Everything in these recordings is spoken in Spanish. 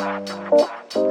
Các bạn có thể.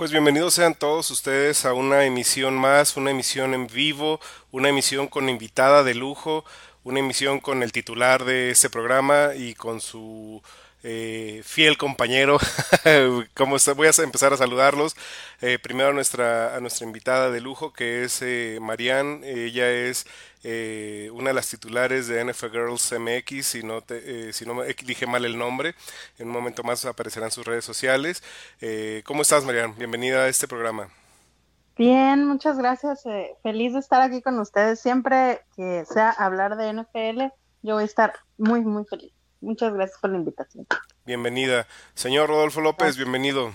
Pues bienvenidos sean todos ustedes a una emisión más, una emisión en vivo, una emisión con invitada de lujo, una emisión con el titular de este programa y con su eh, fiel compañero. como voy a empezar a saludarlos. Eh, primero a nuestra, a nuestra invitada de lujo, que es eh, Marianne. Ella es eh, una de las titulares de NFL Girls MX, si no, te, si no dije mal el nombre. En un momento más aparecerán sus redes sociales. ¿Cómo estás, Marianne? Bienvenida a este programa. Bien, muchas gracias. feliz de estar aquí con ustedes. Siempre que sea hablar de NFL, yo voy a estar muy, muy feliz. Muchas gracias por la invitación. Bienvenida. Señor Rodolfo López, bienvenido.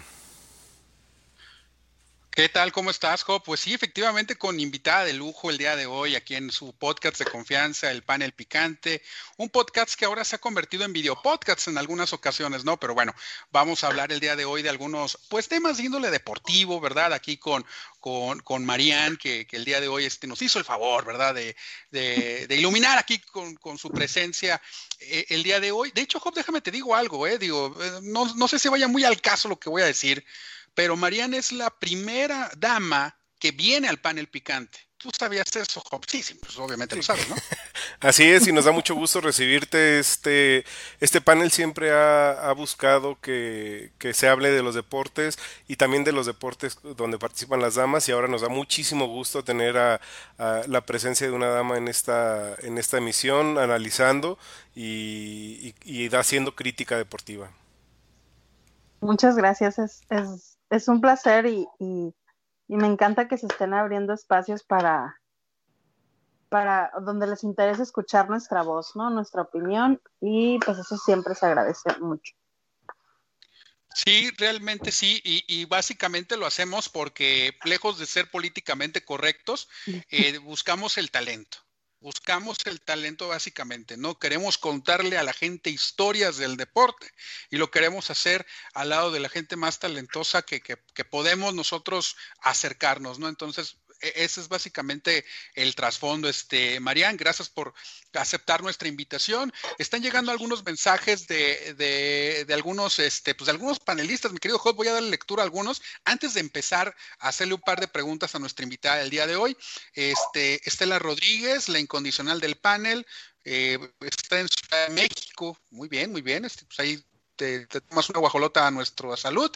¿Qué tal? ¿Cómo estás, Job? Pues sí, efectivamente, con invitada de lujo el día de hoy aquí en su podcast de confianza, el panel picante, un podcast que ahora se ha convertido en video podcast en algunas ocasiones, ¿no? Pero bueno, vamos a hablar el día de hoy de algunos, pues temas de índole deportivo, ¿verdad? Aquí con, con, con Marianne, que, el día de hoy este, nos hizo el favor, ¿verdad? De, de, iluminar aquí con, con su presencia eh, el día de hoy. De hecho, Job, déjame te digo algo, ¿eh? Digo, eh, no, no sé si vaya muy al caso lo que voy a decir pero Mariana es la primera dama que viene al panel picante. ¿Tú sabías eso, Job? Sí, sí, pues obviamente lo sabes, ¿no? Así es, y nos da mucho gusto recibirte. Este, este panel siempre ha, buscado que, se hable de los deportes y también de los deportes donde participan las damas, y ahora nos da muchísimo gusto tener a, la presencia de una dama en esta, en esta emisión, analizando y, haciendo crítica deportiva. Muchas gracias, es, es es un placer y, me encanta que se estén abriendo espacios para, para donde les interese escuchar nuestra voz, ¿no? Nuestra opinión y pues eso siempre se agradece mucho. Sí, realmente sí, y, básicamente lo hacemos porque lejos de ser políticamente correctos, eh, buscamos el talento. Buscamos el talento básicamente, ¿no? Queremos contarle a la gente historias del deporte y lo queremos hacer al lado de la gente más talentosa que, que, podemos nosotros acercarnos, ¿no? Entonces, ese es básicamente el trasfondo. Este, Marian, gracias por aceptar nuestra invitación. Están llegando algunos mensajes de, de, algunos, este, pues de algunos panelistas. Mi querido Job, voy a darle lectura a algunos. Antes de empezar a hacerle un par de preguntas a nuestra invitada del día de hoy, este, Estela Rodríguez, la incondicional del panel, eh, está en Ciudad de México. Muy bien, muy bien. Este, pues ahí te, tomas una guajolota a nuestra salud.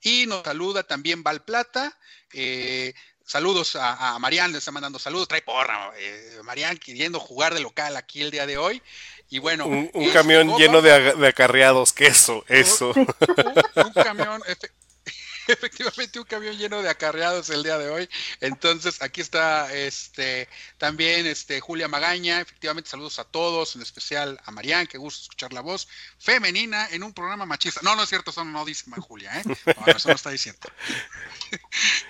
Y nos saluda también Val Plata. Eh, Saludos a, a Marian, le está mandando saludos, trae porra, eh, Marian queriendo jugar de local aquí el día de hoy. Y bueno. Un, camión lleno de, acarreados, queso, eso. Un, camión, efectivamente un camión lleno de acarreados el día de hoy. Entonces, aquí está este también este Julia Magaña. Efectivamente, saludos a todos, en especial a Marian, que gusta escuchar la voz femenina en un programa machista. No, no es cierto, eso no dice Julia, ¿eh? No, eso no está diciendo.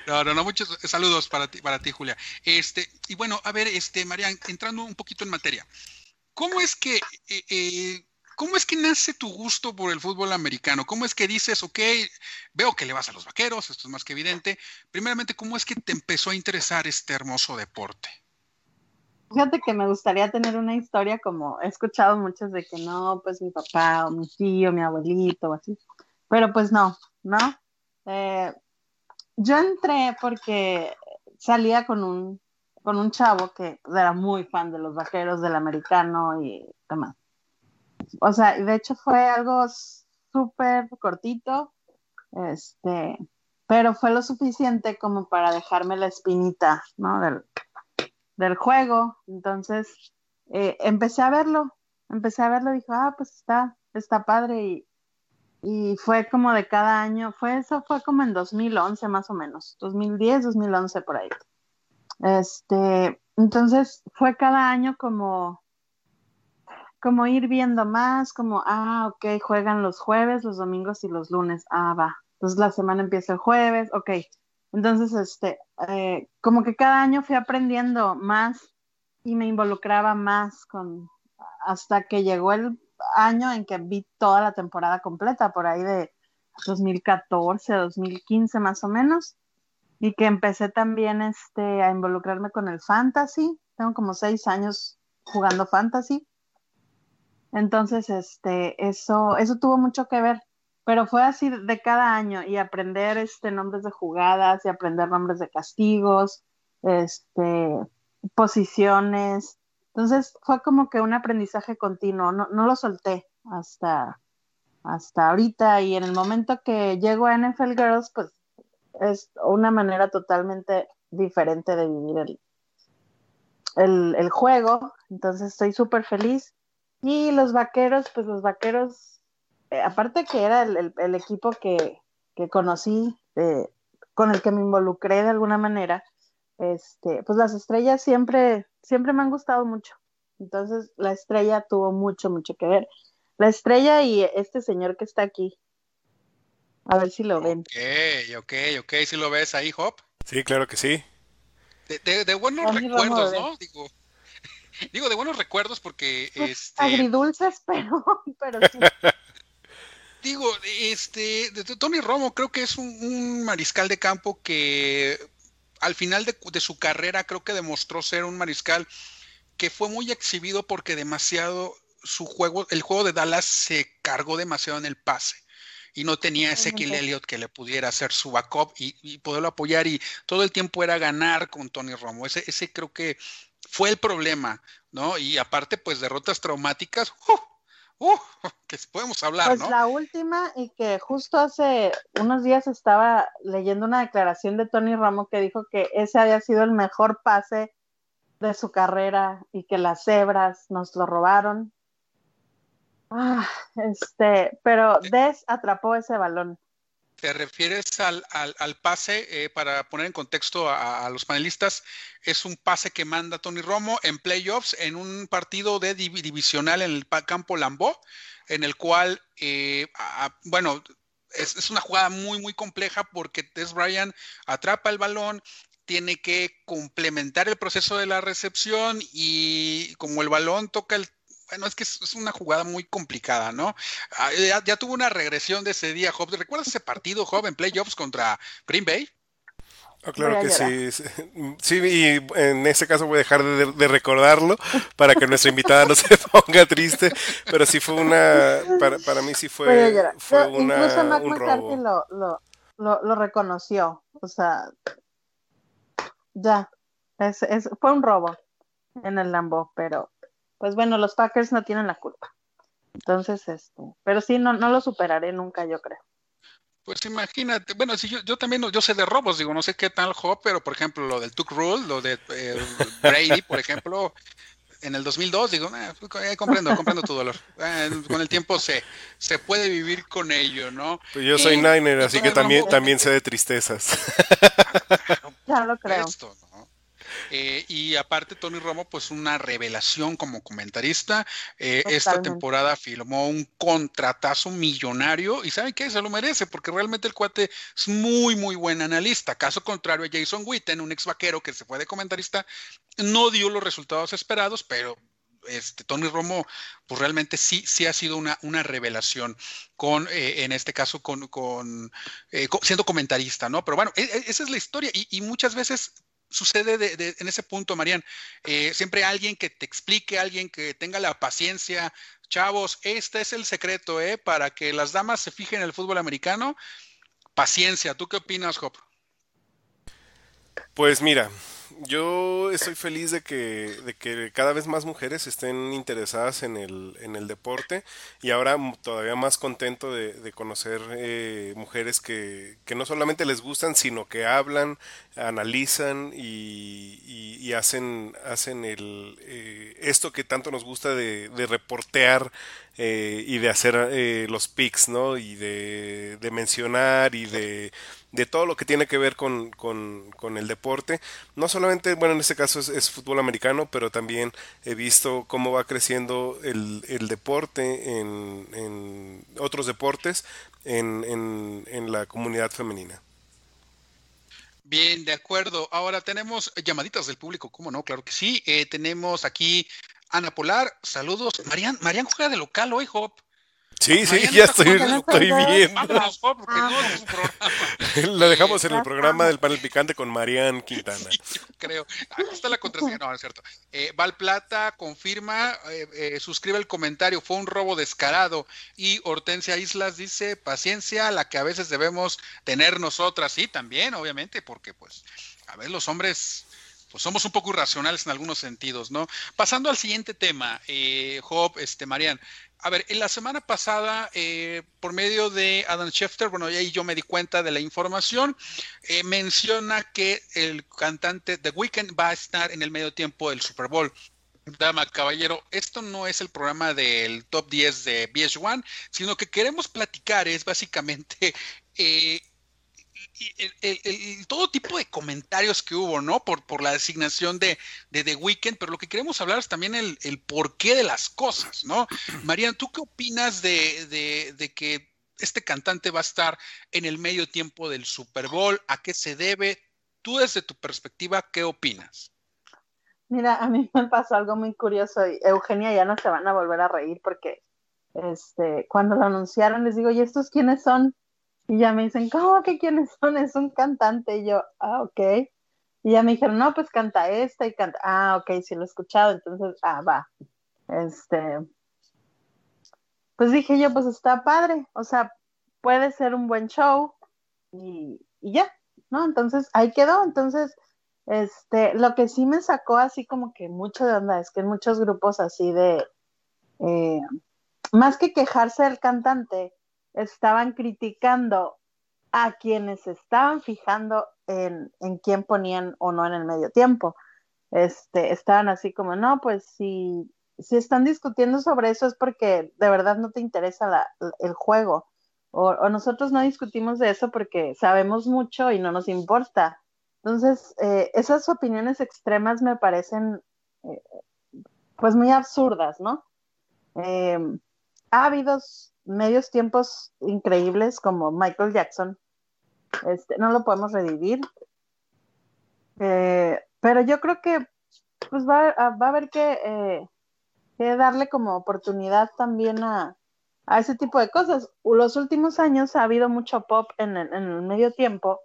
No, no, no, muchos saludos para ti, para ti, Julia. Este, y bueno, a ver, este, Marian, entrando un poquito en materia. ¿Cómo es que eh, eh ¿Cómo es que nace tu gusto por el fútbol americano? ¿Cómo es que dices, ok, veo que le vas a los vaqueros, esto es más que evidente. Primeramente, ¿cómo es que te empezó a interesar este hermoso deporte? Fíjate que me gustaría tener una historia como he escuchado muchas de que no, pues mi papá o mi tío, mi abuelito o así. Pero pues no, ¿no? Eh, yo entré porque salía con un, con un chavo que era muy fan de los vaqueros, del americano y demás o sea, de hecho fue algo súper cortito, este, pero fue lo suficiente como para dejarme la espinita, ¿no? Del, del juego. Entonces, eh, empecé a verlo, empecé a verlo dije, ah, pues está, está padre y, y fue como de cada año, fue eso fue como en 2011 más o menos, 2010, 2011 por ahí. Este, entonces fue cada año como como ir viendo más, como, ah, ok, juegan los jueves, los domingos y los lunes, ah, va. Entonces la semana empieza el jueves, ok. Entonces, este, eh, como que cada año fui aprendiendo más y me involucraba más con, hasta que llegó el año en que vi toda la temporada completa, por ahí de 2014, 2015 más o menos, y que empecé también este, a involucrarme con el fantasy. Tengo como seis años jugando fantasy entonces, este, eso, eso tuvo mucho que ver, pero fue así de cada año y aprender este nombres de jugadas y aprender nombres de castigos, este, posiciones, Entonces fue como que un aprendizaje continuo, no, no lo solté hasta, hasta ahorita y en el momento que llego a NFL Girls, pues es una manera totalmente diferente de vivir el, el, juego, entonces estoy súper feliz. Y los vaqueros, pues los vaqueros, eh, aparte que era el, el equipo que, que conocí, eh, con el que me involucré de alguna manera, este, pues las estrellas siempre, siempre me han gustado mucho. Entonces la estrella tuvo mucho, mucho que ver. La estrella y este señor que está aquí. A ver si lo ven. Ok, ok, ok. ¿Si lo ves ahí, Hop? Sí, claro que sí. De, buenos recuerdos, ¿no? Digo, digo, de buenos recuerdos porque... Pues, este... Agridulces, pero, pero sí. digo, este, Tony Romo creo que es un, mariscal de campo que al final de, de, su carrera creo que demostró ser un mariscal que fue muy exhibido porque demasiado su juego, el juego de Dallas se cargó demasiado en el pase y no tenía ese Kill Elliott que le pudiera hacer su backup y, poderlo apoyar y todo el tiempo era ganar con Tony Romo. Ese, ese creo que fue el problema, ¿no? Y aparte, pues derrotas traumáticas, ¡uh! ¡Uh! que podemos hablar, pues la última y que justo hace unos días estaba leyendo una declaración de Tony Romo que dijo que ese había sido el mejor pase de su carrera y que las cebras nos lo robaron Ah, este, pero Des atrapó ese balón. ¿Te refieres al, al, pase, eh, para poner en contexto a, los panelistas, es un pase que manda Tony Romo en playoffs en un partido de divisional en el campo Lambó, en el cual, eh, bueno, es, es, una jugada muy, muy compleja porque Des Bryant atrapa el balón, tiene que complementar el proceso de la recepción y como el balón toca el bueno, es que es, una jugada muy complicada, ¿no? Ah, ya, tuvo una regresión de ese día, Job. ¿Recuerdas ese partido, Job, en playoffs contra Green Bay? Oh, claro que sí. Sí, y en ese caso voy a dejar de, recordarlo para que nuestra invitada no se ponga triste, pero sí fue una, para, para mí sí fue, fue una, Incluso Mac un robo. Lo, lo, lo, lo, reconoció, o sea, ya, es, es, fue un robo en el Lambo, pero pues bueno, los Packers no tienen la culpa. Entonces, este, pero sí, no, no lo superaré nunca, yo creo. Pues imagínate, bueno, si yo, yo también, yo sé de robos, digo, no sé qué tal Job, pero por ejemplo, lo del Tuck Rule, lo de eh, Brady, por ejemplo, en el 2002, digo, eh, comprendo, comprendo tu dolor. con el tiempo se, se puede vivir con ello, ¿no? Pues yo soy Niner, así que también, también sé de tristezas. ya lo creo. Eh, y aparte, Tony Romo, pues una revelación como comentarista. Eh, esta temporada firmó un contratazo millonario y ¿saben qué? Se lo merece porque realmente el cuate es muy, muy buen analista. Caso contrario a Jason Witten, un ex vaquero que se fue de comentarista, no dio los resultados esperados, pero este, Tony Romo, pues realmente sí, sí ha sido una, una revelación con, eh, en este caso, con, con, siendo comentarista, ¿no? Pero bueno, e, e, esa es la historia y, y muchas veces sucede de, en ese punto, Marian? Eh, siempre alguien que te explique, alguien que tenga la paciencia. Chavos, este es el secreto, ¿eh? Para que las damas se fijen en el fútbol americano. Paciencia. ¿Tú qué opinas, Job? Pues mira, yo estoy feliz de que, de que cada vez más mujeres estén interesadas en el, en el deporte y ahora todavía más contento de, conocer eh, mujeres que, que, no solamente les gustan, sino que hablan, analizan y, y, hacen, hacen el, eh, esto que tanto nos gusta de, de reportear eh, y de hacer eh, los pics, ¿no? Y de, de mencionar y de de todo lo que tiene que ver con, con, el deporte. No solamente, bueno, en este caso es, fútbol americano, pero también he visto cómo va creciendo el, el deporte en, en, otros deportes en, en, en la comunidad femenina. Bien, de acuerdo. Ahora tenemos llamaditas del público, ¿cómo no? Claro que sí. Eh, tenemos aquí Ana Polar, saludos. Marian, Marian juega de local hoy, Hop. Sí, sí, ya estoy, estoy viendo. Lo dejamos en el programa del panel picante con Marian Quintana. creo. Aquí está la contraseña, no, es cierto. Eh, Val Plata confirma, eh, eh, suscribe el comentario, fue un robo descarado. Y Hortensia Islas dice, paciencia, la que a veces debemos tener nosotras. Sí, también, obviamente, porque pues, a ver, los hombres pues somos un poco irracionales en algunos sentidos, ¿no? Pasando al siguiente tema, eh, Job, este, Marian. A ver, en la semana pasada, eh, por medio de Adam Schefter, bueno, ahí yo me di cuenta de la información, eh, menciona que el cantante The Weeknd va a estar en el medio tiempo del Super Bowl. Dama, caballero, esto no es el programa del top 10 de BS1, sino que queremos platicar es básicamente eh, el, todo tipo de comentarios que hubo, ¿no? Por, por la designación de, de The Weeknd, pero lo que queremos hablar es también el, el porqué de las cosas, ¿no? Mariana, ¿tú qué opinas de, de, de que este cantante va a estar en el medio tiempo del Super Bowl? ¿A qué se debe? Tú desde tu perspectiva, ¿qué opinas? Mira, a mí me pasó algo muy curioso y Eugenia ya no se van a volver a reír porque este, cuando lo anunciaron les digo, ¿y estos quiénes son? Y ya me dicen, ¿cómo que quiénes son? Es un cantante. Y yo, ah, ok. Y ya me dijeron, no, pues canta esta y canta. Ah, ok, sí lo he escuchado. Entonces, ah, va. Este. Pues dije yo, pues está padre. O sea, puede ser un buen show y, y ya, ¿no? Entonces, ahí quedó. Entonces, este, lo que sí me sacó así como que mucho de onda es que en muchos grupos así de, eh, más que quejarse del cantante, estaban criticando a quienes estaban fijando en, en quién ponían o no en el medio tiempo. Este, estaban así como, no, pues si, si están discutiendo sobre eso es porque de verdad no te interesa la, el juego. O, o, nosotros no discutimos de eso porque sabemos mucho y no nos importa. Entonces, eh, esas opiniones extremas me parecen eh, pues muy absurdas, ¿no? Eh, medios tiempos increíbles como Michael Jackson, este, no lo podemos revivir, pero yo creo que pues va, va a haber que, que, darle como oportunidad también a, a, ese tipo de cosas. Los últimos años ha habido mucho pop en, en el medio tiempo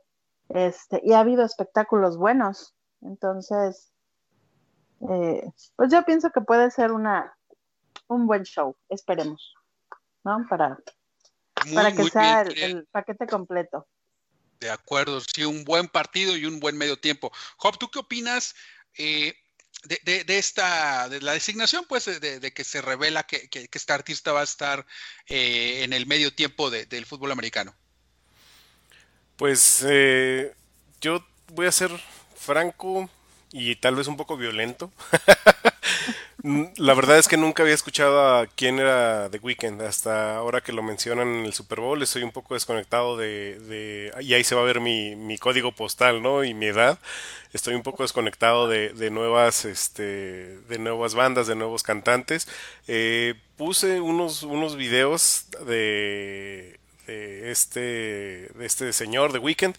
este, y ha habido espectáculos buenos. Entonces, eh, pues yo pienso que puede ser una un buen show, esperemos, ¿no? Para, para que sea el, paquete completo. De acuerdo, sí, un buen partido y un buen medio tiempo. Job, ¿tú qué opinas eh, de, de, esta, de la designación, pues, de, que se revela que, que, este artista va a estar eh, en el medio tiempo del fútbol americano? Pues eh, yo voy a ser franco y tal vez un poco violento. La verdad es que nunca había escuchado a quién era The Weeknd hasta ahora que lo mencionan en el Super Bowl. Estoy un poco desconectado de, de y ahí se va a ver mi, mi, código postal, ¿no? Y mi edad. Estoy un poco desconectado de, de nuevas, este, de nuevas bandas, de nuevos cantantes. Eh, puse unos, unos videos de de este, de este señor de Weekend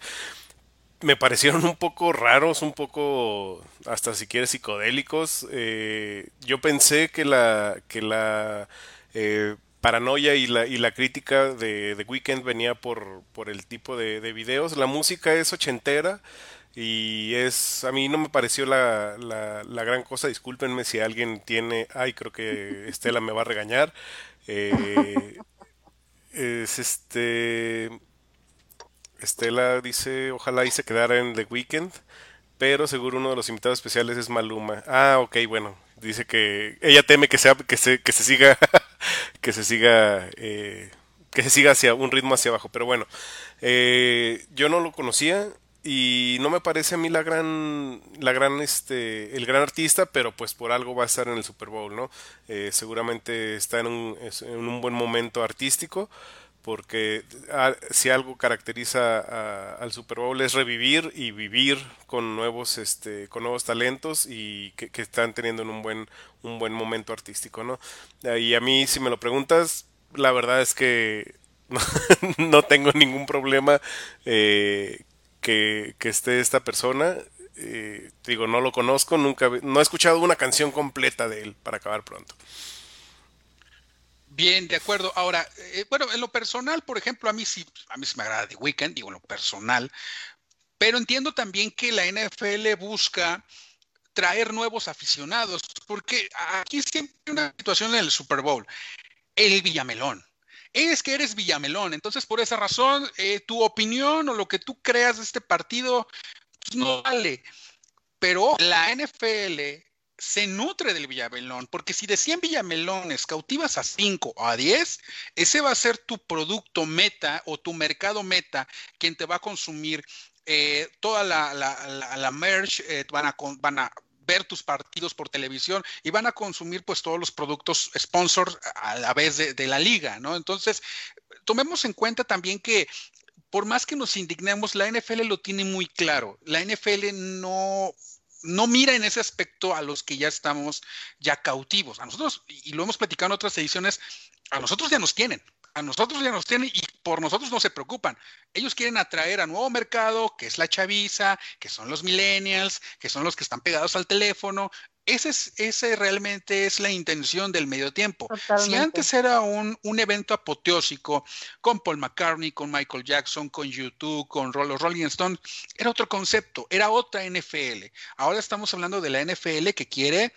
me parecieron un poco raros, un poco hasta si quieres psicodélicos. Eh, yo pensé que la, que la eh, paranoia y la, y la crítica de, de Weekend venía por, por el tipo de, de, videos. La música es ochentera y es, a mí no me pareció la, la, la gran cosa. Discúlpenme si alguien tiene, ay, creo que Estela me va a regañar. Eh, es este. Estela dice: Ojalá y se quedara en The Weeknd. Pero seguro uno de los invitados especiales es Maluma. Ah, ok, bueno. Dice que ella teme que sea que se, que se siga que se siga eh, que se siga hacia un ritmo hacia abajo. Pero bueno, eh, yo no lo conocía y no me parece a mí la gran la gran este el gran artista pero pues por algo va a estar en el Super Bowl no eh, seguramente está en un, en un buen momento artístico porque ah, si algo caracteriza al Super Bowl es revivir y vivir con nuevos este con nuevos talentos y que, que están teniendo un buen un buen momento artístico no y a mí si me lo preguntas la verdad es que no, tengo ningún problema eh, que, esté esta persona. Eh, digo, no lo conozco, nunca, no he escuchado una canción completa de él para acabar pronto. Bien, de acuerdo. Ahora, eh, bueno, en lo personal, por ejemplo, a mí sí, a mí sí me agrada The Weeknd, digo, en lo personal, pero entiendo también que la NFL busca traer nuevos aficionados, porque aquí siempre hay una situación en el Super Bowl, el Villamelón es que eres Villamelón. Entonces, por esa razón, eh, tu opinión o lo que tú creas de este partido pues, no vale. pero la NFL se nutre del Villamelón, porque si de 100 Villamelones cautivas a 5 o a 10, ese va a ser tu producto meta o tu mercado meta, quien te va a consumir eh, toda la, la, merch, eh, van, a, van a ver tus partidos por televisión y van a consumir pues todos los productos sponsors a la vez de, de la liga, ¿no? Entonces, tomemos en cuenta también que por más que nos indignemos, la NFL lo tiene muy claro. La NFL no no mira en ese aspecto a los que ya estamos ya cautivos. A nosotros, y lo hemos platicado en otras ediciones, a nosotros ya nos tienen. A nosotros ya nos tienen y por nosotros no se preocupan. Ellos quieren atraer a nuevo mercado, que es la chaviza, que son los millennials, que son los que están pegados al teléfono. Ese, es, ese realmente es la intención del medio tiempo. Si antes era un, un, evento apoteósico con Paul McCartney, con Michael Jackson, con YouTube, con los Rolling Stones, era otro concepto, era otra NFL. Ahora estamos hablando de la NFL que quiere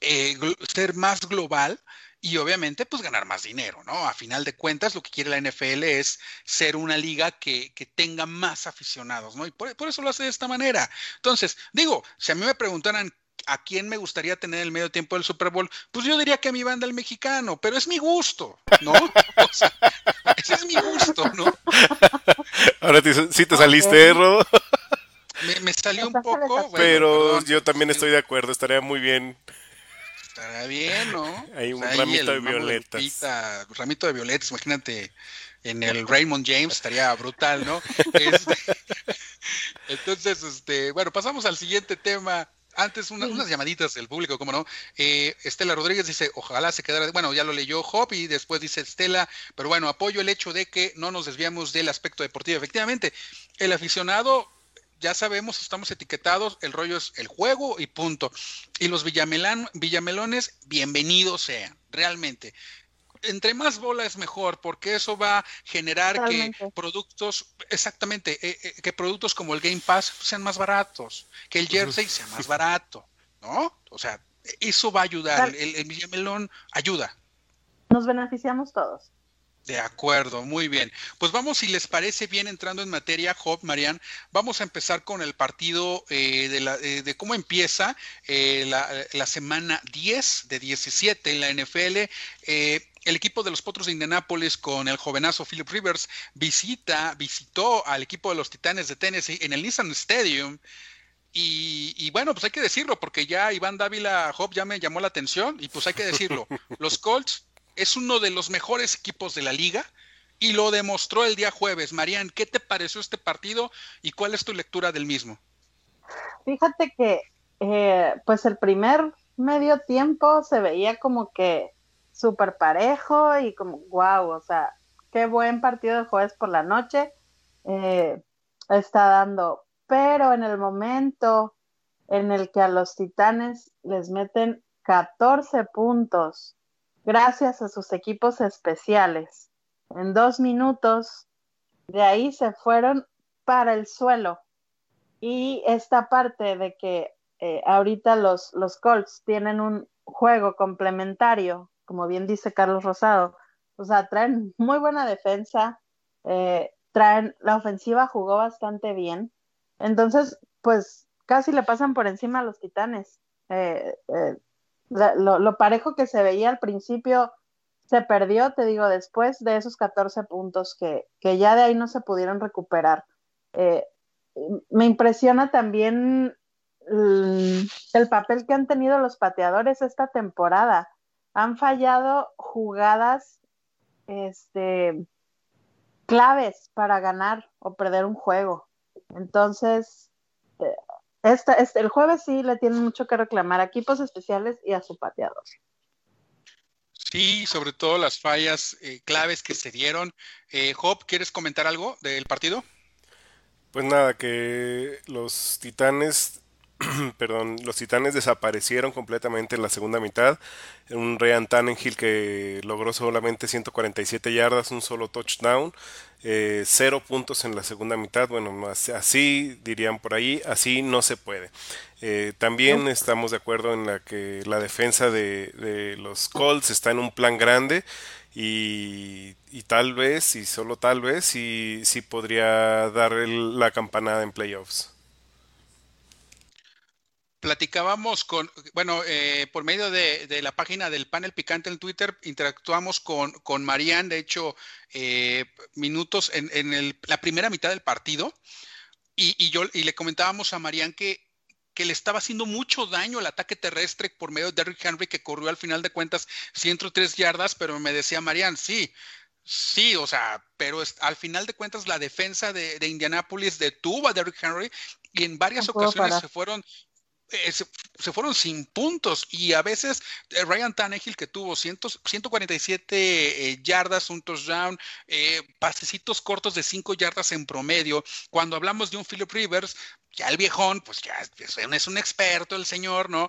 eh, ser más global y obviamente pues ganar más dinero, ¿no? A final de cuentas lo que quiere la NFL es ser una liga que, que tenga más aficionados, ¿no? Y por, por, eso lo hace de esta manera. Entonces, digo, si a mí me preguntaran a quién me gustaría tener el medio tiempo del Super Bowl, pues yo diría que a mi banda el mexicano, pero es mi gusto, ¿no? O sea, ese es mi gusto, ¿no? Ahora sí te saliste, Rodo. Me, me, salió un poco. Bueno, pero perdón, yo también estoy de acuerdo, estaría muy bien. Estaría bien, ¿no? Hay un o sea, ramito de violetas. Pita, ramito de violetas, imagínate en el Raymond James, estaría brutal, ¿no? Este, entonces, este, bueno, pasamos al siguiente tema antes una, unas llamaditas del público, ¿cómo no? Eh, Estela Rodríguez dice, ojalá se quedara, bueno, ya lo leyó Hop y después dice Estela, pero bueno, apoyo el hecho de que no nos desviamos del aspecto deportivo. Efectivamente, el aficionado, ya sabemos, estamos etiquetados, el rollo es el juego y punto. Y los Villamelán, Villamelones, bienvenidos sean, realmente entre más bola es mejor, porque eso va a generar que productos, exactamente, eh, eh, que productos como el Game Pass sean más baratos, que el Jersey sea más barato, ¿no? O sea, eso va a ayudar, el, el Villamelón ayuda. Nos beneficiamos todos. De acuerdo, muy bien. Pues vamos, si les parece bien, entrando en materia, Job, Marian, vamos a empezar con el partido eh, de, la, eh, de, cómo empieza eh, la, la, semana 10 de 17 en la NFL. El equipo de los Potros de Indianápolis con el jovenazo Philip Rivers visita, visitó al equipo de los Titanes de Tennessee en el Nissan Stadium. Y, y, bueno, pues hay que decirlo, porque ya Iván Dávila Job ya me llamó la atención, y pues hay que decirlo. Los Colts es uno de los mejores equipos de la liga y lo demostró el día jueves. Marían, ¿qué te pareció este partido y cuál es tu lectura del mismo? Fíjate que, eh, pues el primer medio tiempo se veía como que súper parejo y como, wow, o sea, qué buen partido de jueves por la noche eh, está dando. Pero en el momento en el que a los titanes les meten 14 puntos gracias a sus equipos especiales. En dos minutos, de ahí se fueron para el suelo. Y esta parte de que eh, ahorita los, los Colts tienen un juego complementario, como bien dice Carlos Rosado, o sea, traen muy buena defensa, eh, traen, la ofensiva jugó bastante bien, entonces, pues casi le pasan por encima a los titanes. Eh, eh, lo, parejo que se veía al principio se perdió, te digo, después de esos 14 puntos que, que ya de ahí no se pudieron recuperar. Me impresiona también el, papel que han tenido los pateadores esta temporada. Han fallado jugadas este, claves para ganar o perder un juego. Entonces, eh, esta, este, el jueves sí le tienen mucho que reclamar a equipos especiales y a su pateador. Sí, sobre todo las fallas eh, claves que se dieron. Eh, Job, ¿quieres comentar algo del partido? Pues nada, que los titanes perdón, los Titanes desaparecieron completamente en la segunda mitad. Un Ryan Tannenhill que logró solamente 147 yardas, un solo touchdown, eh, cero puntos en la segunda mitad. Bueno, así dirían por ahí, así no se puede. Eh, también estamos de acuerdo en la que la defensa de, de los Colts está en un plan grande. Y, y, tal vez, y solo tal vez, sí, sí podría dar el, la campanada en playoffs. Platicábamos con, bueno, eh, por medio de, la página del panel picante en Twitter, interactuamos con, con Marianne, de hecho, eh, minutos en, la primera mitad del partido, y, yo y le comentábamos a Marianne que, que le estaba haciendo mucho daño el ataque terrestre por medio de Derrick Henry, que corrió al final de cuentas 103 yardas, pero me decía Marianne, sí, Sí, o sea, pero al final de cuentas la defensa de, de Indianapolis detuvo a Derrick Henry y en varias ocasiones se fueron eh, se, fueron sin puntos y a veces eh, Ryan Tannehill que tuvo 147 eh, yardas, un touchdown, pasecitos cortos de 5 yardas en promedio. Cuando hablamos de un Philip Rivers, ya el viejón, pues ya es un experto el señor, ¿no?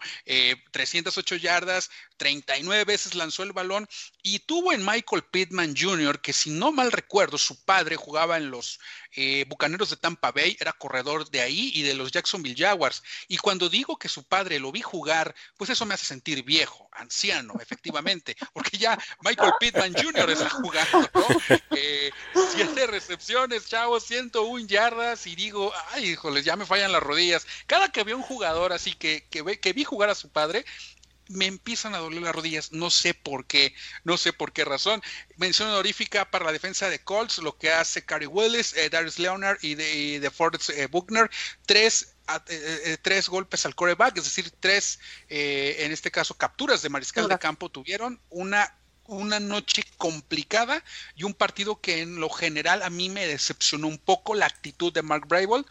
308 yardas, 39 veces lanzó el balón y tuvo en Michael Pittman Jr., que si no mal recuerdo, su padre jugaba en los eh, Bucaneros de Tampa Bay, era corredor de ahí y de los Jacksonville Jaguars. Y cuando digo que su padre lo vi jugar, pues eso me hace sentir viejo, anciano, efectivamente, porque ya Michael Pittman Jr. está jugando, ¿no? Eh, siete recepciones, chavos, 101 yardas y digo, ay, híjoles, ya me fallan las rodillas. Cada que veo un jugador así que, que, que vi jugar a su padre, me empiezan a doler las rodillas, no sé por qué, no sé por qué razón. Mención honorífica para la defensa de Colts, lo que hace Cary Willis, eh, Darius Leonard y de, de Ford eh, Buckner, tres, eh, tres golpes al coreback, es decir, tres, en este caso, capturas de mariscal de campo tuvieron, una una noche complicada y un partido que en lo general a mí me decepcionó un poco la actitud de Mark Brable,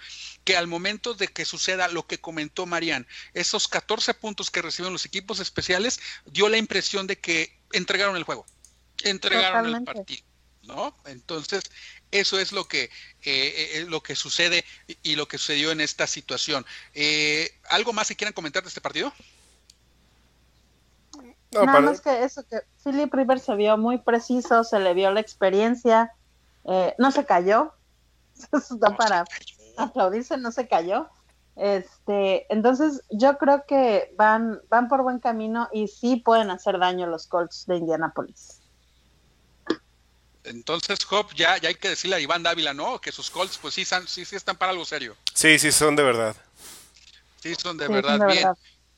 que al momento de que suceda lo que comentó Marian, esos 14 puntos que reciben los equipos especiales, dio la impresión de que entregaron el juego, entregaron el partido. ¿No? Entonces, eso es lo que, eh, eh, lo que sucede y lo que sucedió en esta situación. Eh, ¿Algo más que quieran comentar de este partido? Nada más que eso, que Philip Rivers se vio muy preciso, se le vio la experiencia, eh, no se cayó, eso está para aplaudirse, no se cayó. Este, entonces yo creo que van, van por buen camino y sí pueden hacer daño los Colts de Indianapolis. Entonces, Job, ya, ya hay que decirle a Iván Dávila, ¿no? Que sus Colts, pues sí, sí, sí están para algo serio. Sí, sí, son de verdad. Sí, son de verdad. Bien.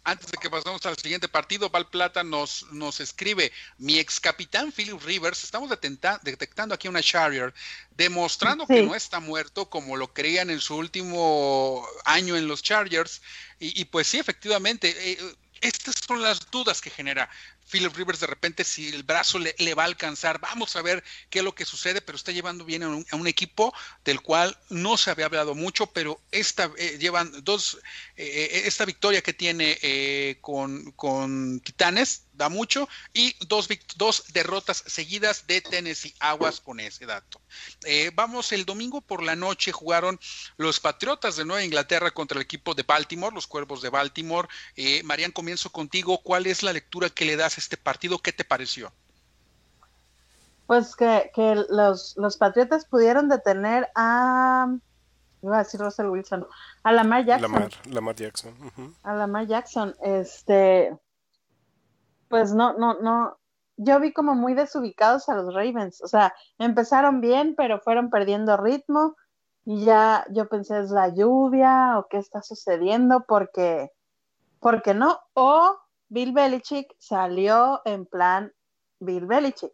Antes de que pasemos al siguiente partido, Val Plata nos, nos escribe, mi ex capitán Philip Rivers, estamos detectando aquí una Charrier, demostrando que no está muerto como lo creían en su último año en los Chargers. Y, pues sí, efectivamente, eh, estas son las dudas que genera Philip Rivers de repente si el brazo le, va a alcanzar, vamos a ver qué es lo que sucede, pero está llevando bien a un, equipo del cual no se había hablado mucho, pero esta eh, llevan dos, eh, eh, esta victoria que tiene con, con Titanes da mucho, y dos, dos derrotas seguidas de Tennessee Aguas con ese dato. Eh, vamos, el domingo por la noche jugaron los Patriotas de Nueva Inglaterra contra el equipo de Baltimore, los Cuervos de Baltimore. Eh, Marian, comienzo contigo. ¿Cuál es la lectura que le das a este partido? ¿Qué te pareció? Pues que, los, los Patriotas pudieron detener a iba a decir Russell Wilson, a Lamar Jackson. Lamar, Lamar Jackson. A Lamar Jackson, este, pues no, no, no, yo vi como muy desubicados a los Ravens, o sea, empezaron bien, pero fueron perdiendo ritmo y ya yo pensé, ¿es la lluvia o qué está sucediendo? Porque, porque no, o Bill Belichick salió en plan Bill Belichick.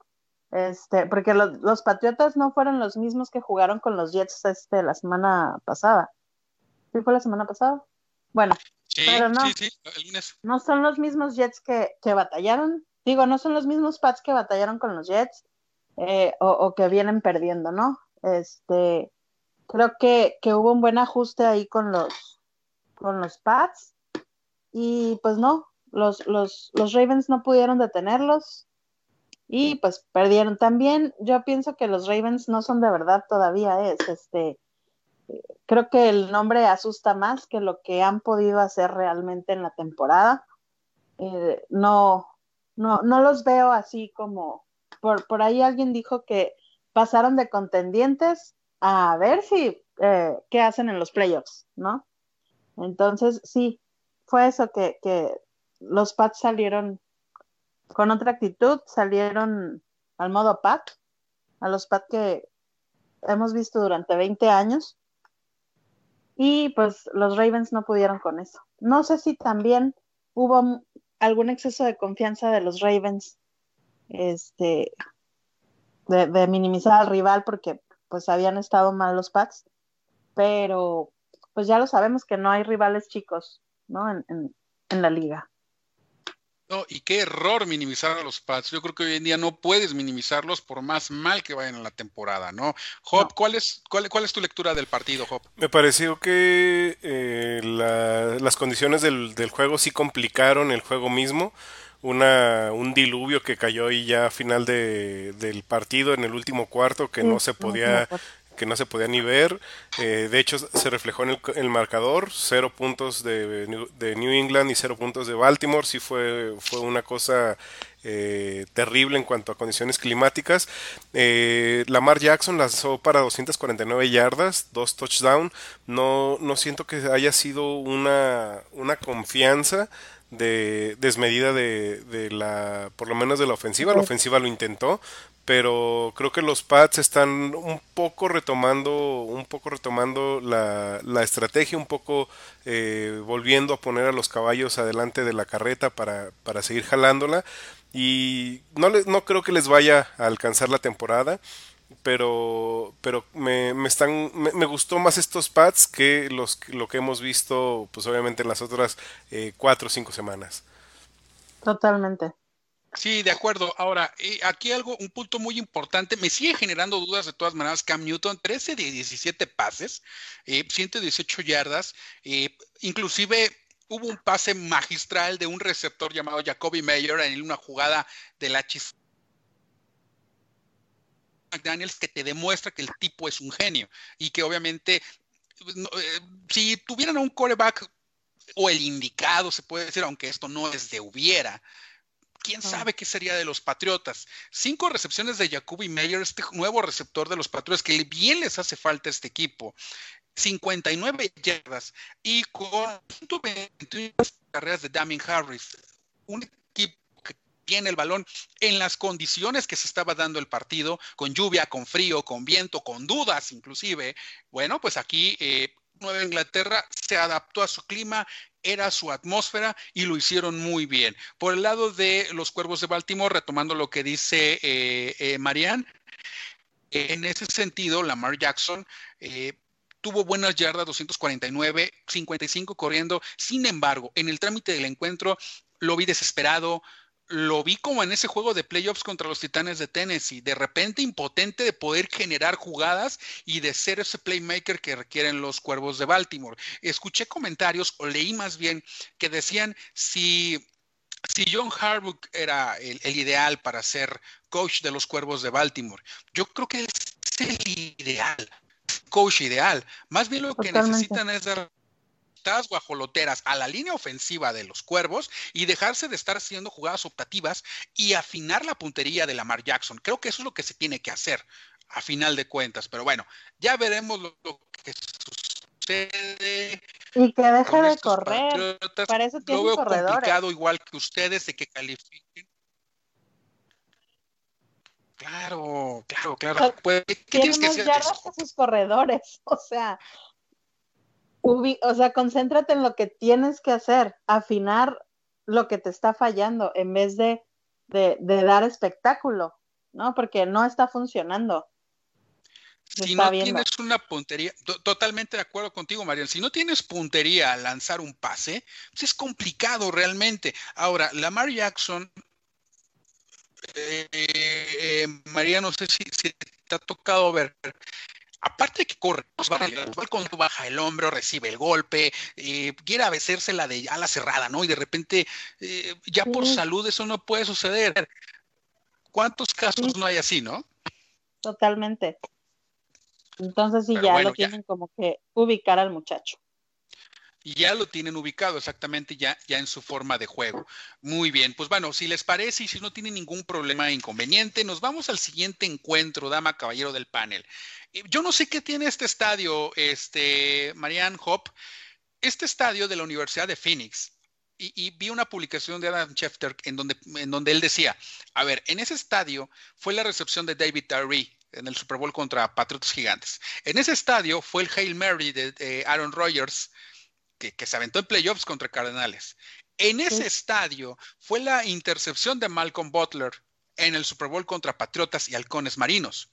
Este, porque los, los Patriotas no fueron los mismos que jugaron con los Jets este, la semana pasada. ¿Sí fue la semana pasada? Bueno, pero no, no son los mismos Jets que, que, batallaron, digo, no son los mismos Pats que batallaron con los Jets eh, o, que vienen perdiendo, ¿no? Este, creo que, que, hubo un buen ajuste ahí con los, con los Pats y pues no, los, los, los Ravens no pudieron detenerlos y pues perdieron también. Yo pienso que los Ravens no son de verdad todavía, es este creo que el nombre asusta más que lo que han podido hacer realmente en la temporada. Eh, no, no, no los veo así como, por, por ahí alguien dijo que pasaron de contendientes a ver si, eh, qué hacen en los playoffs, ¿no? Entonces, sí, fue eso que, que los Pats salieron con otra actitud, salieron al modo Pat, a los Pats que hemos visto durante 20 años y pues los Ravens no pudieron con eso. No sé si también hubo algún exceso de confianza de los Ravens, este, de, minimizar al rival porque pues habían estado mal los Pats, pero pues ya lo sabemos que no hay rivales chicos, ¿no? en la liga y qué error minimizar a los Pats. Yo creo que hoy en día no puedes minimizarlos por más mal que vayan en la temporada, ¿no? Hop, ¿cuál, es, cuál, es tu lectura del partido, Hop? Me pareció que eh, las condiciones del, juego sí complicaron el juego mismo. Una, un diluvio que cayó ahí ya a final de, del partido en el último cuarto que no se podía que no se podía ni ver. Eh, de hecho, se reflejó en el, marcador, cero puntos de, New England y cero puntos de Baltimore. Sí fue, fue una cosa eh, terrible en cuanto a condiciones climáticas. Eh, Lamar Jackson lanzó para 249 yardas, dos touchdowns. No, no siento que haya sido una, una confianza de desmedida de, de, la por lo menos de la ofensiva la ofensiva lo intentó pero creo que los Pats están un poco retomando, un poco retomando la, la estrategia, un poco eh, volviendo a poner a los caballos adelante de la carreta para, para seguir jalándola. Y no, le, no creo que les vaya a alcanzar la temporada pero pero me, me están me, gustó más estos pads que los lo que hemos visto pues obviamente en las otras eh, cuatro o cinco semanas. Totalmente Sí, de acuerdo. Ahora, eh, aquí algo, un punto muy importante, me sigue generando dudas de todas maneras. Cam Newton, 13 de 17 pases, eh, 118 yardas, eh, inclusive hubo un pase magistral de un receptor llamado Jacoby Mayer en una jugada del H. McDaniels que te demuestra que el tipo es un genio y que obviamente eh, si tuvieran un coreback o el indicado, se puede decir, aunque esto no es de hubiera, quién sabe qué sería de los Patriotas. Cinco recepciones de Jacoby Meyer, este nuevo receptor de los Patriotas, que bien les hace falta a este equipo. 59 yardas y con 121 carreras de Damien Harris. Un equipo que tiene el balón en las condiciones que se estaba dando el partido, con lluvia, con frío, con viento, con dudas inclusive. Bueno, pues aquí eh, Nueva Inglaterra se adaptó a su clima, era su atmósfera y lo hicieron muy bien. Por el lado de los Cuervos de Baltimore, retomando lo que dice eh, eh Marianne, en ese sentido, Lamar Jackson eh, tuvo buenas yardas, 249, 55 corriendo. Sin embargo, en el trámite del encuentro lo vi desesperado, lo vi como en ese juego de playoffs contra los Titanes de Tennessee, de repente impotente de poder generar jugadas y de ser ese playmaker que requieren los Cuervos de Baltimore. Escuché comentarios o leí más bien que decían si si John Harbaugh era el, ideal para ser coach de los Cuervos de Baltimore, yo creo que es el ideal, coach ideal. Más bien lo que necesitan es dar guajoloteras a la línea ofensiva de los cuervos y dejarse de estar haciendo jugadas optativas y afinar la puntería de Lamar Jackson. Creo que eso es lo que se tiene que hacer a final de cuentas. Pero bueno, ya veremos lo, que sucede. Y que deje de correr. Para eso tiene lo veo complicado igual que ustedes de que califiquen. Claro, claro, claro. Pues, ¿Qué tienes que hacer? sus corredores, o sea, o sea, concéntrate en lo que tienes que hacer, afinar lo que te está fallando en vez de, de, dar espectáculo, ¿no? Porque no está funcionando. si no tienes una puntería, totalmente de acuerdo contigo, Marian, si no tienes puntería a lanzar un pase, pues es complicado realmente. Ahora, Lamar Jackson, eh, eh, María, no sé si, si, te ha tocado ver, aparte de que corre, pues, cuando baja el hombro, recibe el golpe, eh, quiere hacerse la de ala cerrada, ¿no? Y de repente, eh, ya por salud eso no puede suceder. ¿Cuántos casos no hay así, no? Totalmente. Entonces sí, ya lo tienen como que ubicar al muchacho y ya lo tienen ubicado exactamente ya, ya en su forma de juego. Muy bien, pues bueno, si les parece y si no tienen ningún problema e inconveniente, nos vamos al siguiente encuentro, dama caballero del panel. Yo no sé qué tiene este estadio, este, Marianne Hop, este estadio de la Universidad de Phoenix. Y, vi una publicación de Adam Schefter en donde, en donde él decía, a ver, en ese estadio fue la recepción de David Tyree en el Super Bowl contra Patriotas Gigantes. En ese estadio fue el Hail Mary de, Aaron Rodgers, que, se aventó en playoffs contra Cardenales. En ese estadio fue la intercepción de Malcolm Butler en el Super Bowl contra Patriotas y Halcones Marinos.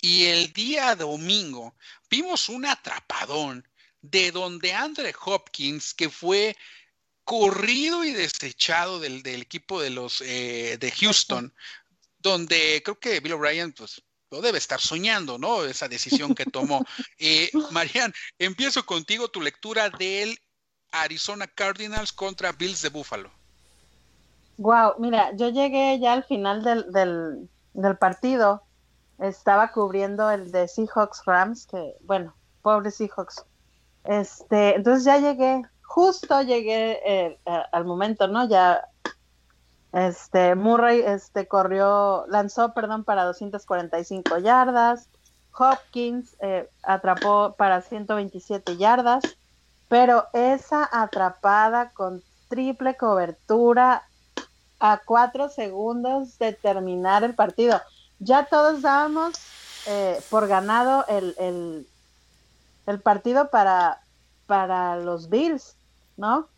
Y el día domingo vimos un atrapadón de donde Andre Hopkins, que fue corrido y desechado del, equipo de los eh, de Houston, donde creo que Bill O'Brien, pues, lo debe estar soñando, ¿no? Esa decisión que tomó. Eh, Marian, empiezo contigo tu lectura del Arizona Cardinals contra Bills de Buffalo. Wow, mira, yo llegué ya al final del, del partido. Estaba cubriendo el de Seahawks Rams, que, bueno, pobre Seahawks. Este, entonces ya llegué, justo llegué eh, al momento, ¿no? Ya este, Murray este, corrió, lanzó, perdón, para 245 yardas. Hopkins eh, atrapó para 127 yardas, pero esa atrapada con triple cobertura a cuatro segundos de terminar el partido. Ya todos dábamos eh, por ganado el, el, el, partido para, para los Bills, ¿no?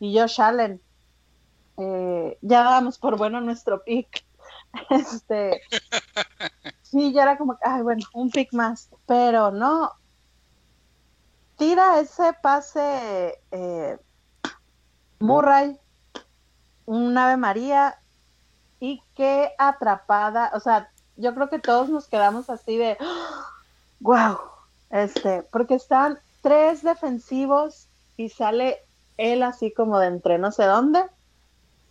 Y Josh Allen eh, ya dábamos por bueno nuestro pick. Este, sí, ya era como, ay, bueno, un pick más, pero no. Tira ese pase eh, Murray, un Ave María, y qué atrapada, o sea, yo creo que todos nos quedamos así de, wow, este, porque están tres defensivos y sale él así como de entre no sé dónde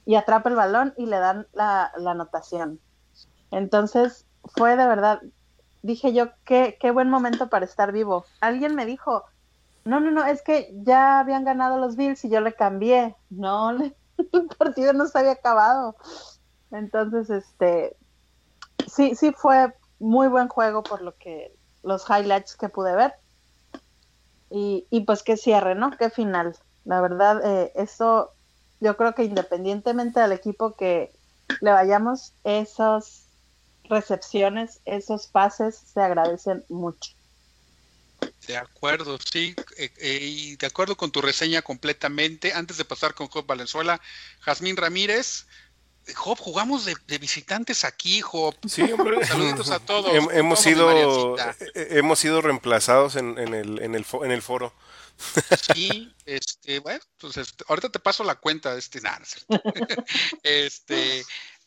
y atrapa el balón y le dan la, anotación. Entonces, fue de verdad, dije yo, qué, qué buen momento para estar vivo. Alguien me dijo, no, no, no, es que ya habían ganado los Bills y yo le cambié. No, el partido no se había acabado. Entonces, este, sí, sí fue muy buen juego por lo que los highlights que pude ver. Y, y pues qué cierre, ¿no? Qué final. La verdad, eh, eso yo creo que independientemente del equipo que le vayamos, esas recepciones, esos pases se agradecen mucho. De acuerdo, sí, eh, eh, y de acuerdo con tu reseña completamente. Antes de pasar con Job Valenzuela, Jazmín Ramírez, Job, jugamos de, visitantes aquí, Job. Sí, hombre. Saluditos a todos. hemos, sido, hemos sido reemplazados en, en, el, en, el, en el foro. Sí, este, bueno, pues este, ahorita te paso la cuenta de este, nada, este,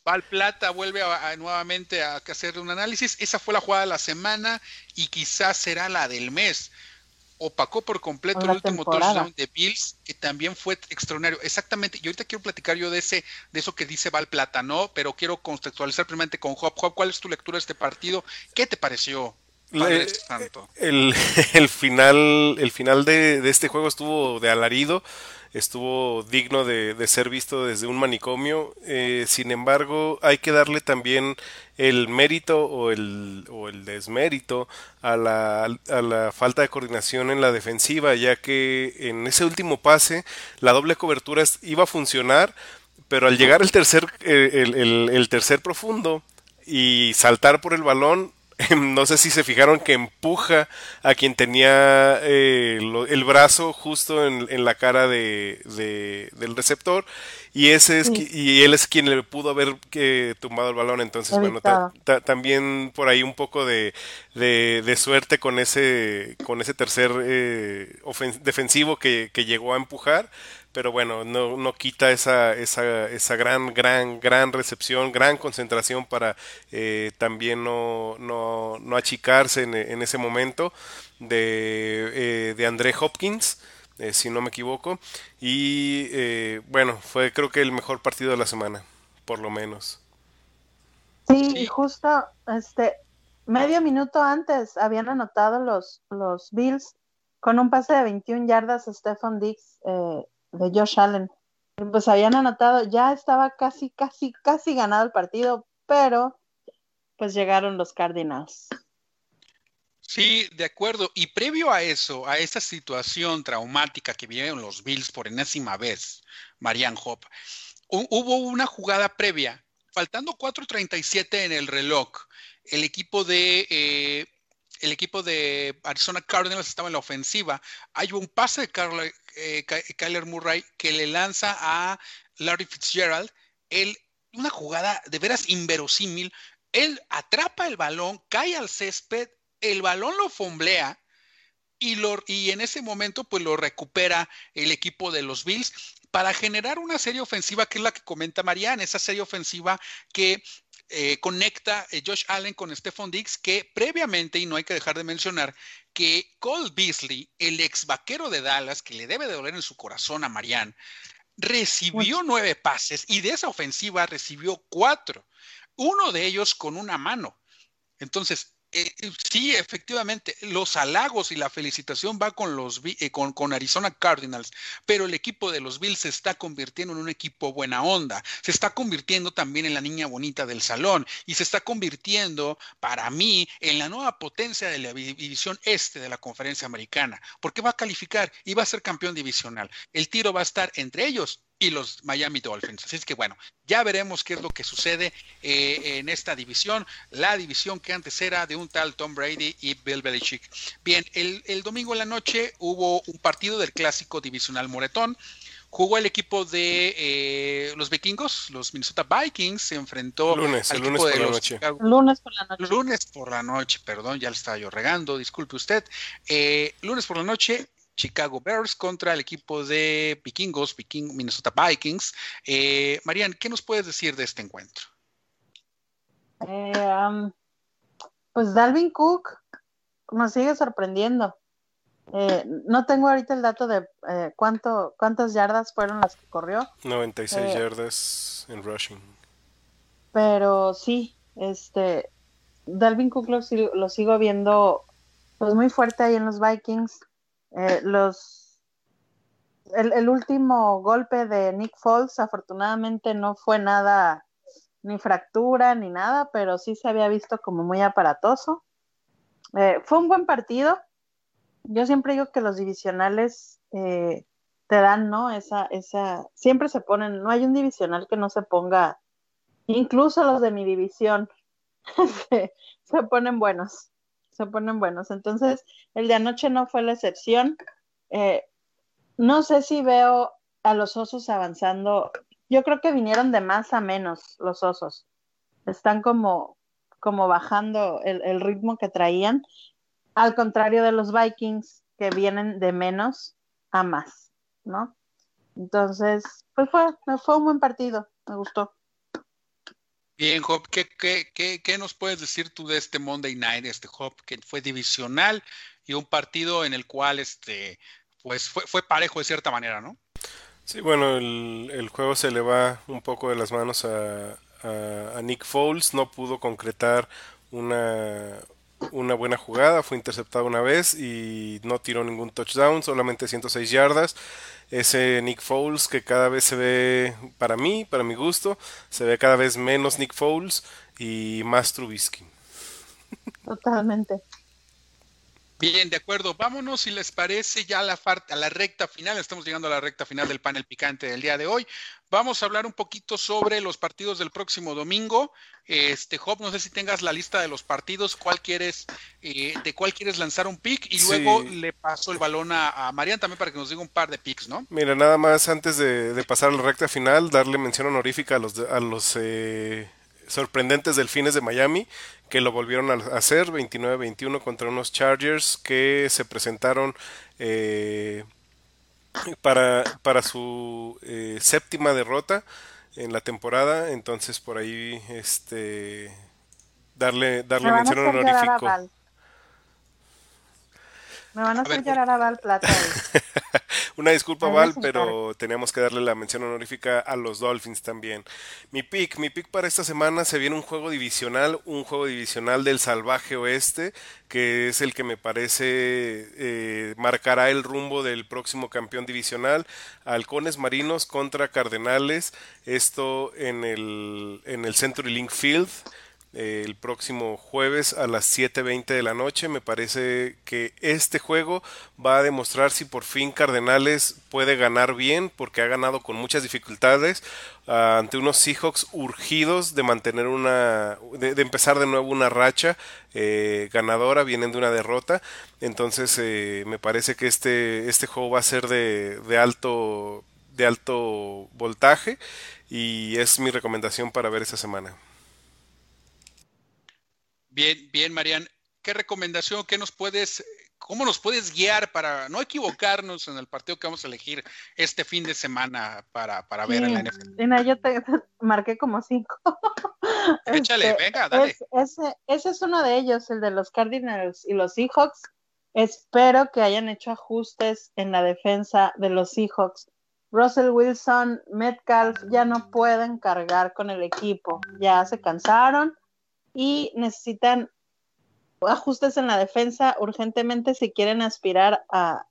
Val Plata vuelve nuevamente a hacer un análisis. Esa fue la jugada de la semana y quizás será la del mes. Opacó por completo el último touchdown de Bills, que también fue extraordinario. Exactamente. Y ahorita quiero platicar yo de ese, de eso que dice Val Plata, ¿no? Pero quiero contextualizar primeramente con Job. Job, ¿cuál es tu lectura de este partido? ¿Qué te pareció? El, el, final, el final de, este juego estuvo de alarido, estuvo digno de, ser visto desde un manicomio. Eh, sin embargo, hay que darle también el mérito o el, o el desmérito a la, a la falta de coordinación en la defensiva, ya que en ese último pase la doble cobertura iba a funcionar, pero al llegar el tercer, eh, el, el tercer profundo y saltar por el balón, no sé si se fijaron que empuja a quien tenía eh, el brazo justo en, la cara de, del receptor y ese es y él es quien le pudo haber que, tumbado el balón. Entonces bueno también por ahí un poco de, de, suerte con ese con ese tercer eh, defensivo que, que llegó a empujar pero bueno, no, no quita esa, esa, esa, gran, gran, gran recepción, gran concentración para eh, también no, no, no, achicarse en, en ese momento de, eh, de André Hopkins. Eh, si no me equivoco. Y bueno, fue creo que el mejor partido de la semana, por lo menos. Sí, justo este medio minuto antes habían anotado los, los Bills con un pase de 21 yardas a Stefan Diggs de Josh Allen. Pues habían anotado, ya estaba casi, casi, casi ganado el partido, pero pues llegaron los Cardinals. Sí, de acuerdo. Y previo a eso, a esa situación traumática que vivieron los Bills por enésima vez, Marian Hop, hubo una jugada previa faltando 4.37 en el reloj, el equipo de eh, el equipo de Arizona Cardinals estaba en la ofensiva. Hay un pase de eh, Kyler Murray que le lanza a Larry Fitzgerald. Él, una jugada de veras inverosímil. Él atrapa el balón, cae al césped, el balón lo fomblea y, lo, y en ese momento pues lo recupera el equipo de los Bills para generar una serie ofensiva que es la que comenta Marianne, esa serie ofensiva que eh, conecta eh, Josh Allen con Stephon Diggs, que previamente, y no hay que dejar de mencionar, que Cole Beasley, el ex vaquero de Dallas, que le debe de doler en su corazón a Marianne, recibió nueve pases y de esa ofensiva recibió cuatro, uno de ellos con una mano. Entonces, eh, eh, sí, efectivamente, los halagos y la felicitación va con los eh, con, con, Arizona Cardinals, pero el equipo de los Bills se está convirtiendo en un equipo buena onda, se está convirtiendo también en la niña bonita del salón y se está convirtiendo, para mí, en la nueva potencia de la división este de la conferencia americana, porque va a calificar y va a ser campeón divisional. El tiro va a estar entre ellos y los Miami Dolphins. Así es que bueno, ya veremos qué es lo que sucede eh, en esta división, la división que antes era de un tal Tom Brady y Bill Belichick. Bien, el, domingo en la noche hubo un partido del clásico divisional Moretón. Jugó el equipo de eh, los vikingos, los Minnesota Vikings, se enfrentó lunes, al lunes equipo por de la los noche. Chicago- Lunes por la noche. Lunes por la noche, perdón, ya le estaba yo regando, disculpe usted. Eh, lunes por la noche, Chicago Bears contra el equipo de vikingos, Viking, Minnesota Vikings. Eh, Marian, ¿qué nos puedes decir de este encuentro? Eh, um, pues Dalvin Cook nos sigue sorprendiendo. Eh, no tengo ahorita el dato de eh, cuánto, cuántas yardas fueron las que corrió, 96 Eh, yardas en rushing. pero sí, este, Dalvin Cook lo, sigo- lo sigo viendo pues muy fuerte ahí en los Vikings. Eh, los, el, el último golpe de Nick Foles afortunadamente no fue nada, ni fractura ni nada, pero sí se había visto como muy aparatoso. Eh, fue un buen partido. Yo siempre digo que los divisionales eh, te dan, ¿no? Esa, esa, siempre se ponen, no hay un divisional que no se ponga, incluso los de mi división, se, se ponen buenos, se ponen buenos. Entonces, el de anoche no fue la excepción. Eh, no sé si veo a los osos avanzando. Yo creo que vinieron de más a menos los osos. Están como, como bajando el, el ritmo que traían, al contrario de los Vikings, que vienen de menos a más, ¿no? Entonces, pues fue, fue un buen partido, me gustó. Bien, Job, ¿qué, qué, qué, qué nos puedes decir tú de este Monday Night, este Job, que fue divisional y un partido en el cual este, pues fue, fue parejo de cierta manera, ¿no? Sí, bueno, el, el juego se le va un poco de las manos a, a- a Nick Foles, no pudo concretar una, una buena jugada, fue interceptado una vez y no tiró ningún touchdown, solamente 106 yardas. Ese Nick Foles que cada vez se ve, para mí, para mi gusto, se ve cada vez menos Nick Foles y más Trubisky. Totalmente. Bien, de acuerdo. Vámonos, si les parece, ya a la, a la recta final. Estamos llegando a la recta final del panel picante del día de hoy. Vamos a hablar un poquito sobre los partidos del próximo domingo. Este, Job, no sé si tengas la lista de los partidos, cuál quieres, eh, de cuál quieres lanzar un pick y Sí. luego le paso el balón a, a Marian también para que nos diga un par de picks, ¿no? Mira, nada más antes de, de pasar a la recta final, darle mención honorífica a los, a los eh, sorprendentes delfines de Miami, que lo volvieron a hacer 29-21 contra unos Chargers que se presentaron eh, para, para su eh, séptima derrota en la temporada. Entonces, por ahí, este darle, darle Me van a mención hacer llorar a honorífico. Val. Me van a A hacer ver, llorar a Val Plata. Una disculpa, Val, pero teníamos que darle la mención honorífica a los Dolphins también. Mi pick, mi pick para esta semana se viene un juego divisional, un juego divisional del salvaje oeste, que es el que me parece eh, marcará el rumbo del próximo campeón divisional, Halcones Marinos contra Cardenales, esto en el, en el Century Link Field. El próximo jueves a las 7.20 de la noche. Me parece que este juego va a demostrar si por fin Cardenales puede ganar bien, porque ha ganado con muchas dificultades ah, ante unos Seahawks urgidos de mantener una, de, empezar de nuevo una racha eh, ganadora, vienen de una derrota. Entonces eh, me parece que este, este juego va a ser de, de alto de alto voltaje y es mi recomendación para ver esta semana. Bien, bien, Marian. ¿Qué recomendación, qué nos puedes, cómo nos puedes guiar para no equivocarnos en el partido que vamos a elegir este fin de semana para, para ver en la NFL? yo te, marqué como cinco. Échale, este, venga, dale. ese, ese es uno de ellos, el de los Cardinals y los Seahawks. Espero que hayan hecho ajustes en la defensa de los Seahawks Russell Wilson, Metcalf ya no pueden cargar con el equipo, ya se cansaron y necesitan ajustes en la defensa urgentemente si quieren aspirar a,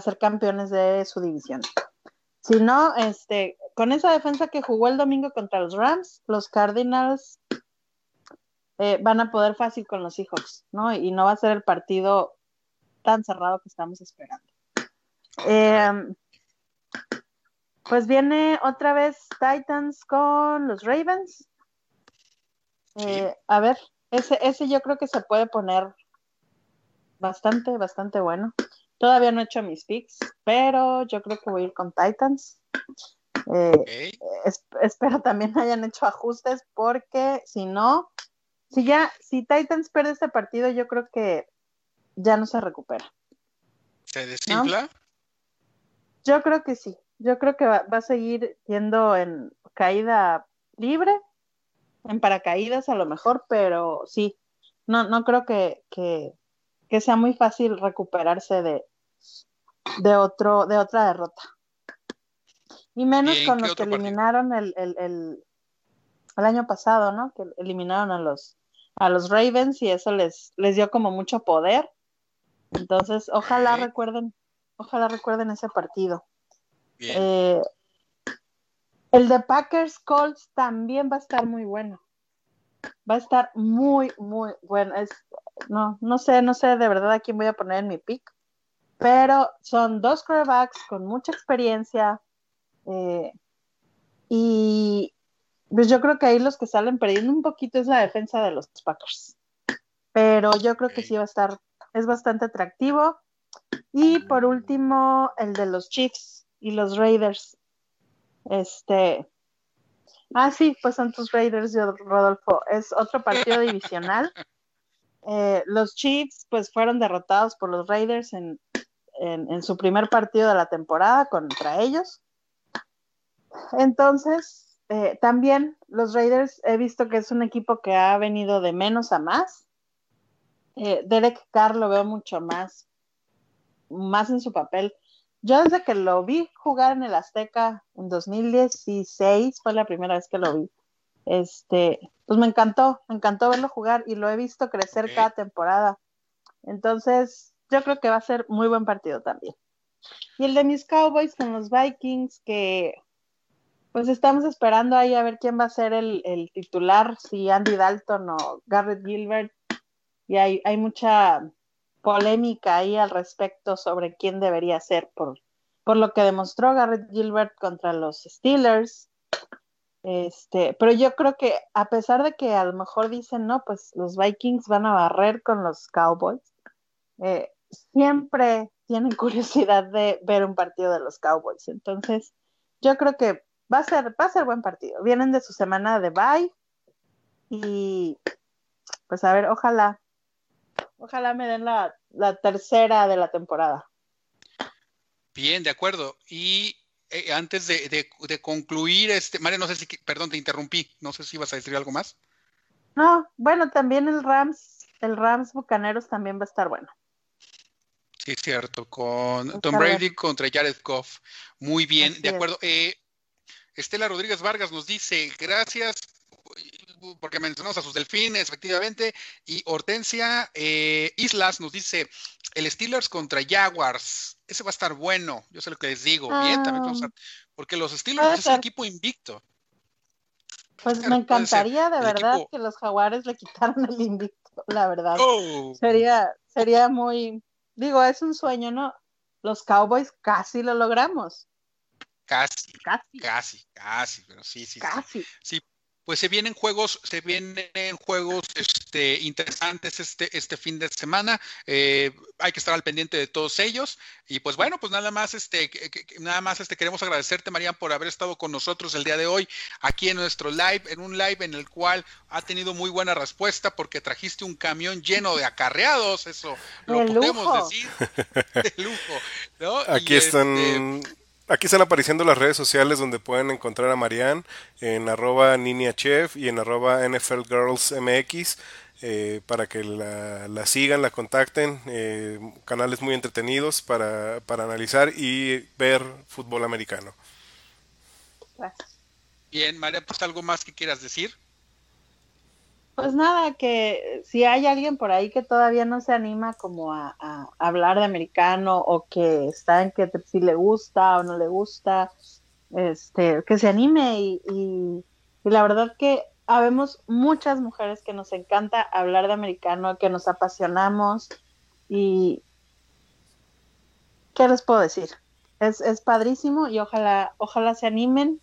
ser campeones de su división. Si no, este, con esa defensa que jugó el domingo contra los Rams, los Cardinals eh, van a poder fácil con los Seahawks, ¿no? Y no va a ser el partido tan cerrado que estamos esperando. Eh, pues viene otra vez Titans con los Ravens. Eh, a ver, ese, ese yo creo que se puede poner bastante, bastante bueno. Todavía no he hecho mis picks, pero yo creo que voy a ir con Titans. Eh, espero también hayan hecho ajustes porque si no, si ya, si Titans pierde este partido, yo creo que ya no se recupera. ¿Se desinfla? Yo creo que sí. Yo creo que va, a seguir yendo en caída libre, en paracaídas a lo mejor, pero sí, no, no creo que, sea muy fácil recuperarse de, de, otro, de otra derrota. Y menos con los que eliminaron el, el, el, año pasado, ¿no? Que eliminaron a los, a los Ravens y eso les, les dio como mucho poder. Entonces, ojalá recuerden, ojalá recuerden ese partido. Eh, el de Packers Colts también va a estar muy bueno. Va a estar muy, muy bueno. Es, no, no sé, no sé de verdad a quién voy a poner en mi pick, pero son dos quarterbacks con mucha experiencia. Eh, y pues yo creo que ahí los que salen perdiendo un poquito es la defensa de los Packers. Pero yo creo que sí va a estar, es bastante atractivo. Y por último, el de los Chiefs y los Raiders. Este. Ah, sí, pues son tus Raiders, Rodolfo. Es otro partido divisional. Eh, los Chiefs, pues fueron derrotados por los Raiders en, en, su primer partido de la temporada contra ellos. Entonces, eh, también los Raiders he visto que es un equipo que ha venido de menos a más. Eh, Derek Carr lo veo mucho más, más en su papel yo desde que lo vi jugar en el Azteca en 2016, fue la primera vez que lo vi. Este, pues me encantó, me encantó verlo jugar y lo he visto crecer cada temporada. Entonces, yo creo que va a ser muy buen partido también. Y el de mis Cowboys con los Vikings, que pues estamos esperando ahí a ver quién va a ser el, titular, si Andy Dalton o Garrett Gilbert. Y hay, hay mucha polémica ahí al respecto sobre quién debería ser por, por lo que demostró Garrett Gilbert contra los Steelers. Este, pero yo creo que a pesar de que a lo mejor dicen, no, pues los Vikings van a barrer con los Cowboys, eh, siempre tienen curiosidad de ver un partido de los Cowboys. Entonces, yo creo que va a ser, va a ser buen partido. Vienen de su semana de bye y pues a ver, ojalá, Ojalá me den la, tercera de la temporada. Bien, de acuerdo. Y eh, antes de, concluir, este, María, no sé si, perdón, te interrumpí, no sé si ibas a decir algo más. No, bueno, también el Rams, el Rams Bucaneros también va a estar bueno. Sí, cierto, con Tom Brady contra Jared Goff. Muy bien, de acuerdo. Eh, Estela Rodríguez Vargas nos dice, gracias porque mencionamos a sus delfines, efectivamente, y Hortensia eh, Islas nos dice, el Steelers contra Jaguars, ese va a estar bueno, yo sé lo que les digo, bien, también vamos a, ah. porque los Steelers es un equipo invicto. Pues me encantaría de verdad que los jaguares le quitaran el invicto, la verdad. Oh. Sería, sería muy, digo, es un sueño, ¿no? Los Cowboys casi lo logramos. Casi, casi, casi, casi, pero sí, sí. Casi. Sí, pues se vienen juegos, se vienen juegos este, interesantes este, este fin de semana. Eh, hay que estar al pendiente de todos ellos. Y pues bueno, pues nada más, este, nada más este, queremos agradecerte, María, por haber estado con nosotros el día de hoy, aquí en nuestro live, en un live en el cual ha tenido muy buena respuesta porque trajiste un camión lleno de acarreados, eso lo podemos decir, de lujo. Aquí están. Este, Aquí están apareciendo las redes sociales donde pueden encontrar a Marianne en arroba NiniaChef y en arroba NFLGirlsMX eh, para que la, sigan, la contacten. Eh, canales muy entretenidos para, para analizar y ver fútbol americano. Bien, María, pues algo más que quieras decir. Pues nada, que si hay alguien por ahí que todavía no se anima como a, hablar de americano o que está en que si le gusta o no le gusta, este, que se anime y, y, la verdad que habemos muchas mujeres que nos encanta hablar de americano, que nos apasionamos y ¿qué les puedo decir? Es, es padrísimo y ojalá, ojalá se animen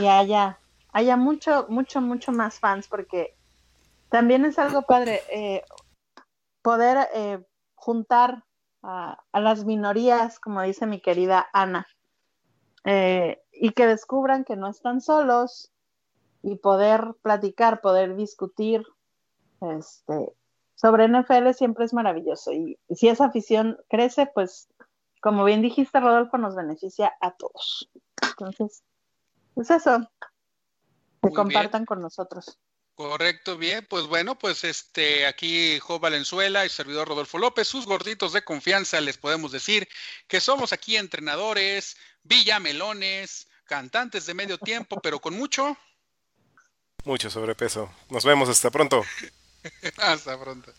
y haya, haya mucho, mucho, mucho más fans porque también es algo padre eh, poder eh, juntar a, las minorías, como dice mi querida Ana, eh, y que descubran que no están solos y poder platicar, poder discutir este, sobre NFL siempre es maravilloso. Y, si esa afición crece, pues como bien dijiste, Rodolfo, nos beneficia a todos. Entonces, pues eso, que compartan con nosotros. Correcto, bien, pues bueno, pues este aquí Jo Valenzuela y servidor Rodolfo López, sus gorditos de confianza, les podemos decir que somos aquí entrenadores, villamelones, cantantes de medio tiempo, pero con mucho mucho sobrepeso. Nos vemos hasta pronto. hasta pronto.